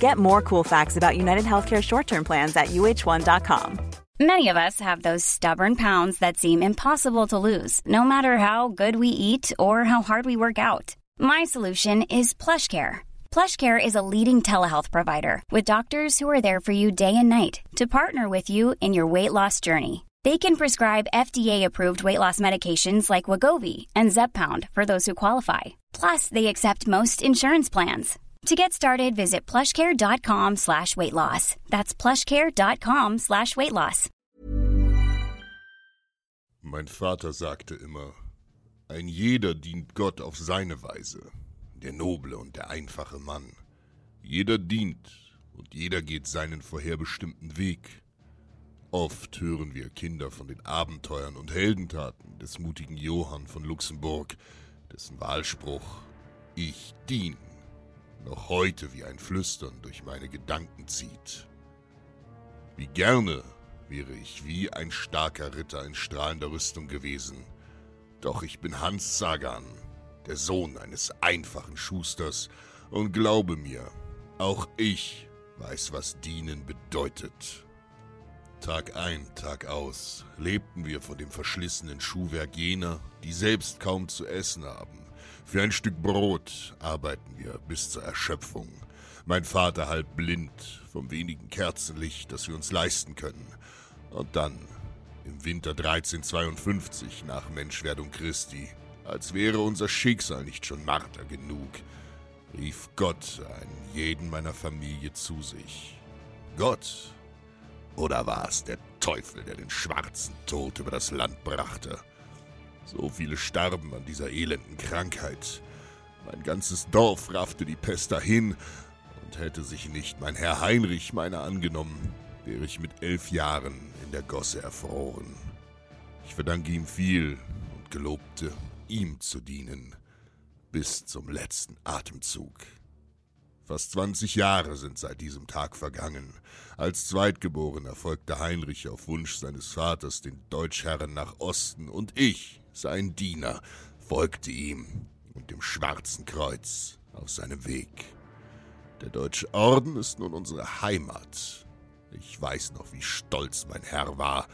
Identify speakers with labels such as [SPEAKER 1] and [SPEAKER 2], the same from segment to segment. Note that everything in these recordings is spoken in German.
[SPEAKER 1] Get more cool facts about United Healthcare short-term plans at uh1.com.
[SPEAKER 2] Many of us have those stubborn pounds that seem impossible to lose, no matter how good we eat or how hard we work out. My solution is PlushCare. PlushCare is a leading telehealth provider with doctors who are there for you day and night to partner with you in your weight loss journey. They can prescribe FDA-approved weight loss medications like Wagovi and Zepbound for those who qualify. Plus, they accept most insurance plans. To get started, visit plushcare.com slash weight loss. That's plushcare.com slash weight loss.
[SPEAKER 3] Mein Vater sagte immer, ein jeder dient Gott auf seine Weise, der noble und der einfache Mann. Jeder dient und jeder geht seinen vorherbestimmten Weg. Oft hören wir Kinder von den Abenteuern und Heldentaten des mutigen Johann von Luxemburg, dessen Wahlspruch Ich dien noch heute wie ein Flüstern durch meine Gedanken zieht. Wie gerne wäre ich wie ein starker Ritter in strahlender Rüstung gewesen, doch ich bin Hans Sagan, der Sohn eines einfachen Schusters, und glaube mir, auch ich weiß, was dienen bedeutet. Tag ein, Tag aus lebten wir von dem verschlissenen Schuhwerk jener, die selbst kaum zu essen haben. Für ein Stück Brot arbeiten wir bis zur Erschöpfung. Mein Vater halb blind vom wenigen Kerzenlicht, das wir uns leisten können. Und dann, im Winter 1352 nach Menschwerdung Christi, als wäre unser Schicksal nicht schon Marter genug, rief Gott einen jeden meiner Familie zu sich. Gott oder war es der Teufel, der den schwarzen Tod über das Land brachte? So viele starben an dieser elenden Krankheit. Mein ganzes Dorf raffte die Pest dahin, und hätte sich nicht mein Herr Heinrich meiner angenommen, wäre ich mit elf Jahren in der Gosse erfroren. Ich verdanke ihm viel und gelobte, ihm zu dienen, bis zum letzten Atemzug. Fast 20 Jahre sind seit diesem Tag vergangen. Als Zweitgeborener folgte Heinrich auf Wunsch seines Vaters den Deutschherren nach Osten und ich, sein Diener, folgte ihm und dem Schwarzen Kreuz auf seinem Weg. Der Deutsche Orden ist nun unsere Heimat. Ich weiß noch, wie stolz mein Herr war,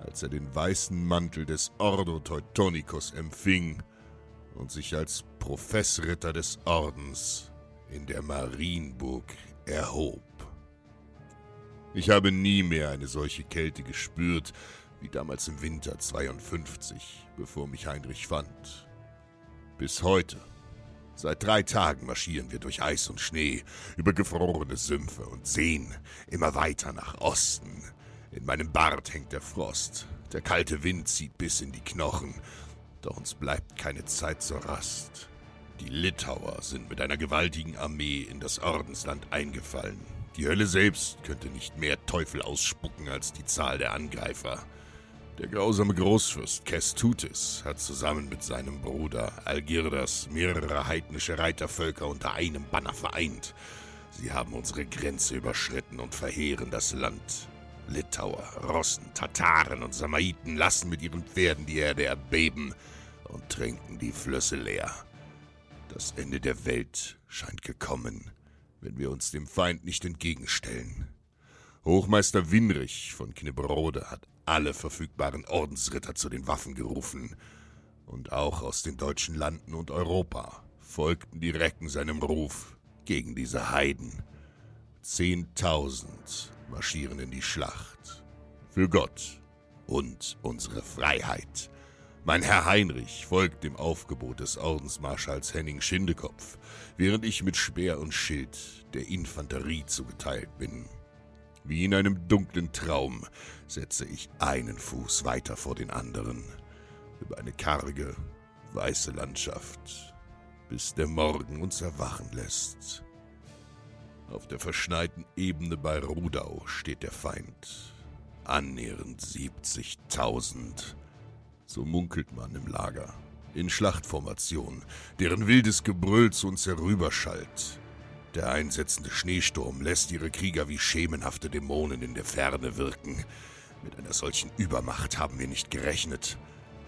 [SPEAKER 3] als er den weißen Mantel des Ordo Teutonicus empfing und sich als Professritter des Ordens in der Marienburg erhob. Ich habe nie mehr eine solche Kälte gespürt wie damals im Winter 52, bevor mich Heinrich fand. Bis heute. Seit drei Tagen marschieren wir durch Eis und Schnee, über gefrorene Sümpfe und Seen, immer weiter nach Osten. In meinem Bart hängt der Frost, der kalte Wind zieht bis in die Knochen, doch uns bleibt keine Zeit zur Rast. Die Litauer sind mit einer gewaltigen Armee in das Ordensland eingefallen. Die Hölle selbst könnte nicht mehr Teufel ausspucken als die Zahl der Angreifer. Der grausame Großfürst Kestutis hat zusammen mit seinem Bruder Algirdas mehrere heidnische Reitervölker unter einem Banner vereint. Sie haben unsere Grenze überschritten und verheeren das Land. Litauer, Rossen, Tataren und Samaiten lassen mit ihren Pferden die Erde erbeben und trinken die Flüsse leer. Das Ende der Welt scheint gekommen, wenn wir uns dem Feind nicht entgegenstellen. Hochmeister Winrich von Knibberode hat alle verfügbaren Ordensritter zu den Waffen gerufen, und auch aus den deutschen Landen und Europa folgten die Recken seinem Ruf gegen diese Heiden. Zehntausend marschieren in die Schlacht. für Gott und unsere Freiheit. Mein Herr Heinrich folgt dem Aufgebot des Ordensmarschalls Henning Schindekopf, während ich mit Speer und Schild der Infanterie zugeteilt bin. Wie in einem dunklen Traum setze ich einen Fuß weiter vor den anderen, über eine karge, weiße Landschaft, bis der Morgen uns erwachen lässt. Auf der verschneiten Ebene bei Rudau steht der Feind, annähernd 70.000. So munkelt man im Lager, in Schlachtformation, deren wildes Gebrüll zu uns herüberschallt. Der einsetzende Schneesturm lässt ihre Krieger wie schemenhafte Dämonen in der Ferne wirken. Mit einer solchen Übermacht haben wir nicht gerechnet.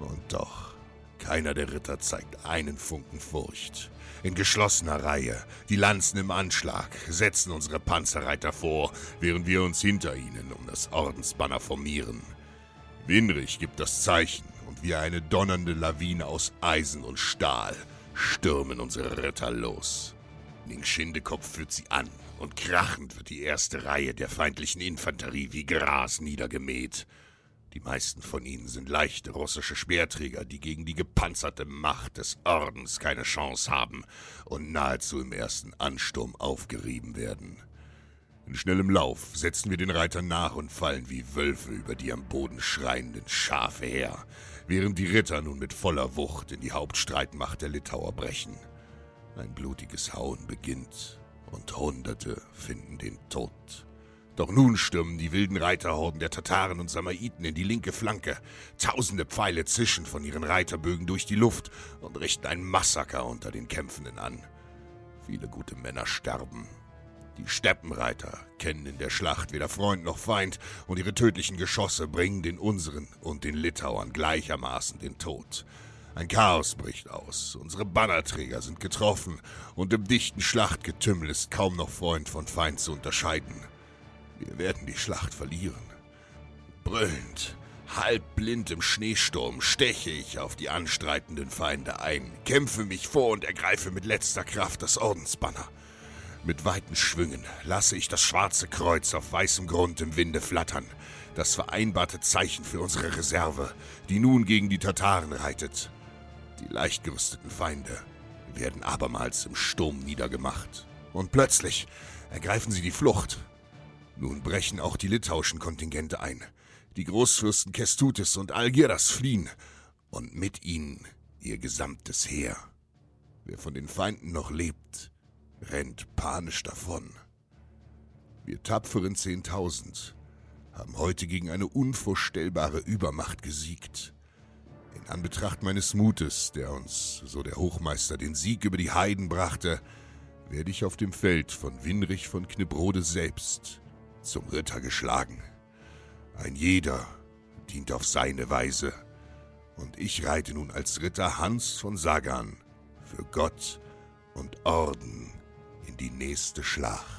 [SPEAKER 3] Und doch, keiner der Ritter zeigt einen Funken Furcht. In geschlossener Reihe, die Lanzen im Anschlag, setzen unsere Panzerreiter vor, während wir uns hinter ihnen um das Ordensbanner formieren. Winrich gibt das Zeichen und wie eine donnernde Lawine aus Eisen und Stahl stürmen unsere Ritter los. Ning Schindekopf führt sie an und krachend wird die erste Reihe der feindlichen Infanterie wie Gras niedergemäht. Die meisten von ihnen sind leichte russische Speerträger, die gegen die gepanzerte Macht des Ordens keine Chance haben und nahezu im ersten Ansturm aufgerieben werden. In schnellem Lauf setzen wir den Reitern nach und fallen wie Wölfe über die am Boden schreienden Schafe her, während die Ritter nun mit voller Wucht in die Hauptstreitmacht der Litauer brechen. Ein blutiges Hauen beginnt und Hunderte finden den Tod. Doch nun stürmen die wilden Reiterhorden der Tataren und Samaiten in die linke Flanke. Tausende Pfeile zischen von ihren Reiterbögen durch die Luft und richten ein Massaker unter den Kämpfenden an. Viele gute Männer sterben. Die Steppenreiter kennen in der Schlacht weder Freund noch Feind und ihre tödlichen Geschosse bringen den unseren und den Litauern gleichermaßen den Tod. Ein Chaos bricht aus, unsere Bannerträger sind getroffen und im dichten Schlachtgetümmel ist kaum noch Freund von Feind zu unterscheiden. Wir werden die Schlacht verlieren. Brüllend, halbblind im Schneesturm steche ich auf die anstreitenden Feinde ein, kämpfe mich vor und ergreife mit letzter Kraft das Ordensbanner. Mit weiten Schwüngen lasse ich das schwarze Kreuz auf weißem Grund im Winde flattern, das vereinbarte Zeichen für unsere Reserve, die nun gegen die Tataren reitet. Die leicht gerüsteten Feinde werden abermals im Sturm niedergemacht. Und plötzlich ergreifen sie die Flucht. Nun brechen auch die litauischen Kontingente ein. Die Großfürsten Kestutis und Algiras fliehen. Und mit ihnen ihr gesamtes Heer. Wer von den Feinden noch lebt, rennt panisch davon. Wir tapferen Zehntausend haben heute gegen eine unvorstellbare Übermacht gesiegt. In Anbetracht meines Mutes, der uns, so der Hochmeister, den Sieg über die Heiden brachte, werde ich auf dem Feld von Winrich von Knibrode selbst zum Ritter geschlagen. Ein jeder dient auf seine Weise, und ich reite nun als Ritter Hans von Sagan für Gott und Orden in die nächste Schlacht.